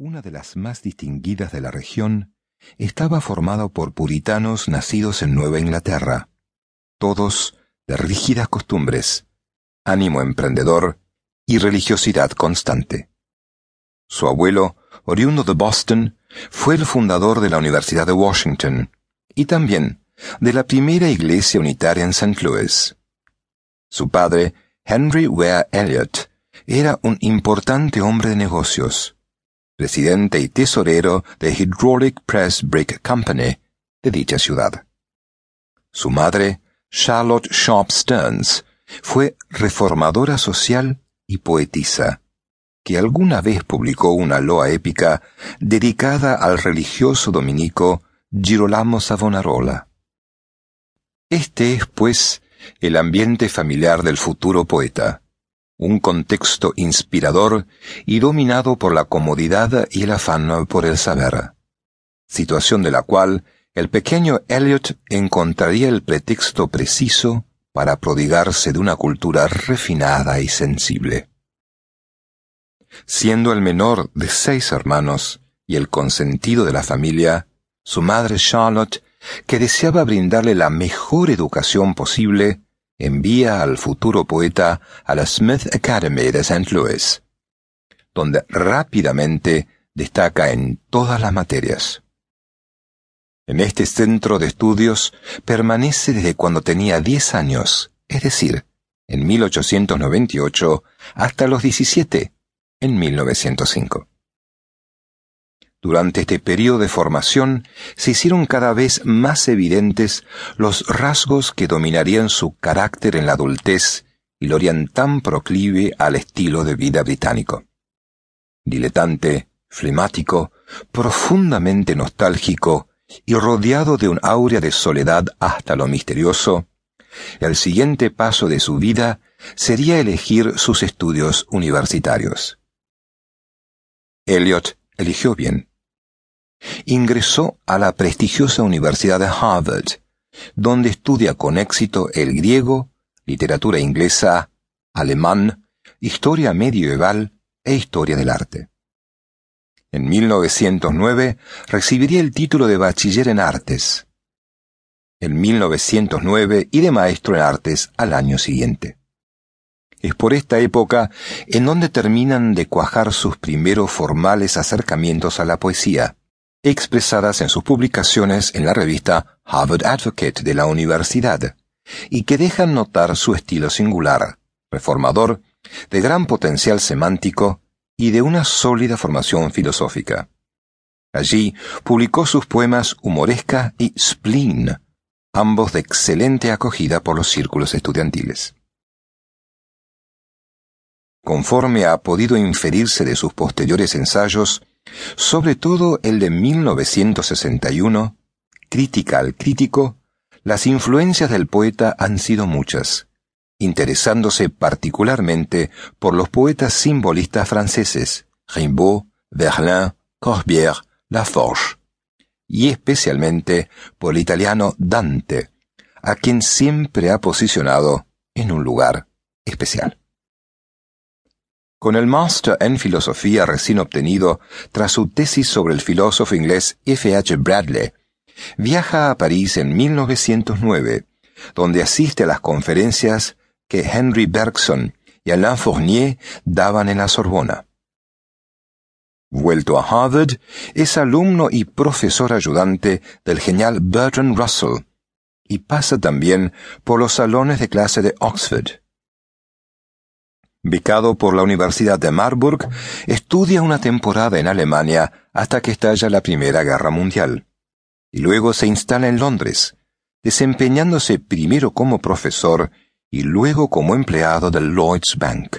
una de las más distinguidas de la región, estaba formado por puritanos nacidos en Nueva Inglaterra, todos de rígidas costumbres, ánimo emprendedor y religiosidad constante. Su abuelo, oriundo de Boston, fue el fundador de la Universidad de Washington y también de la primera iglesia unitaria en St. Louis. Su padre, Henry Ware Elliot, era un importante hombre de negocios, presidente y tesorero de Hydraulic Press Brick Company de dicha ciudad. Su madre, Charlotte Sharp Stearns, fue reformadora social y poetisa, que alguna vez publicó una loa épica dedicada al religioso dominico Girolamo Savonarola. Este es, pues, el ambiente familiar del futuro poeta un contexto inspirador y dominado por la comodidad y el afán por el saber, situación de la cual el pequeño Elliot encontraría el pretexto preciso para prodigarse de una cultura refinada y sensible. Siendo el menor de seis hermanos y el consentido de la familia, su madre Charlotte, que deseaba brindarle la mejor educación posible, envía al futuro poeta a la Smith Academy de St. Louis, donde rápidamente destaca en todas las materias. En este centro de estudios permanece desde cuando tenía 10 años, es decir, en 1898 hasta los 17, en 1905. Durante este periodo de formación se hicieron cada vez más evidentes los rasgos que dominarían su carácter en la adultez y lo harían tan proclive al estilo de vida británico. Diletante, flemático, profundamente nostálgico y rodeado de un áurea de soledad hasta lo misterioso, el siguiente paso de su vida sería elegir sus estudios universitarios. Eliot eligió bien ingresó a la prestigiosa Universidad de Harvard, donde estudia con éxito el griego, literatura inglesa, alemán, historia medieval e historia del arte. En 1909 recibiría el título de bachiller en artes. En 1909 y de maestro en artes al año siguiente. Es por esta época en donde terminan de cuajar sus primeros formales acercamientos a la poesía expresadas en sus publicaciones en la revista Harvard Advocate de la universidad, y que dejan notar su estilo singular, reformador, de gran potencial semántico y de una sólida formación filosófica. Allí publicó sus poemas Humoresca y Spleen, ambos de excelente acogida por los círculos estudiantiles. Conforme ha podido inferirse de sus posteriores ensayos, sobre todo el de 1961, Crítica al crítico, las influencias del poeta han sido muchas, interesándose particularmente por los poetas simbolistas franceses, Rimbaud, Verlaine, Corbière, Laforge, y especialmente por el italiano Dante, a quien siempre ha posicionado en un lugar especial. Con el máster en filosofía recién obtenido tras su tesis sobre el filósofo inglés F. H. Bradley, viaja a París en 1909, donde asiste a las conferencias que Henry Bergson y Alain Fournier daban en la Sorbona. Vuelto a Harvard, es alumno y profesor ayudante del genial Bertrand Russell, y pasa también por los salones de clase de Oxford. Becado por la Universidad de Marburg, estudia una temporada en Alemania hasta que estalla la Primera Guerra Mundial. Y luego se instala en Londres, desempeñándose primero como profesor y luego como empleado del Lloyds Bank,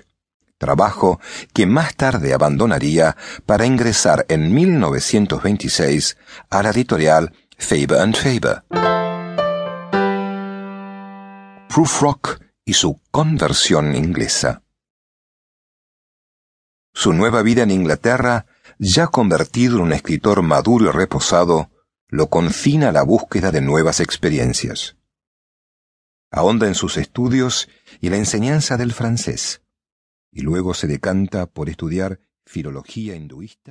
trabajo que más tarde abandonaría para ingresar en 1926 a la editorial Faber and Faber. Prufrock y su conversión inglesa. Su nueva vida en Inglaterra, ya convertido en un escritor maduro y reposado, lo confina a la búsqueda de nuevas experiencias. Ahonda en sus estudios y la enseñanza del francés, y luego se decanta por estudiar filología hinduista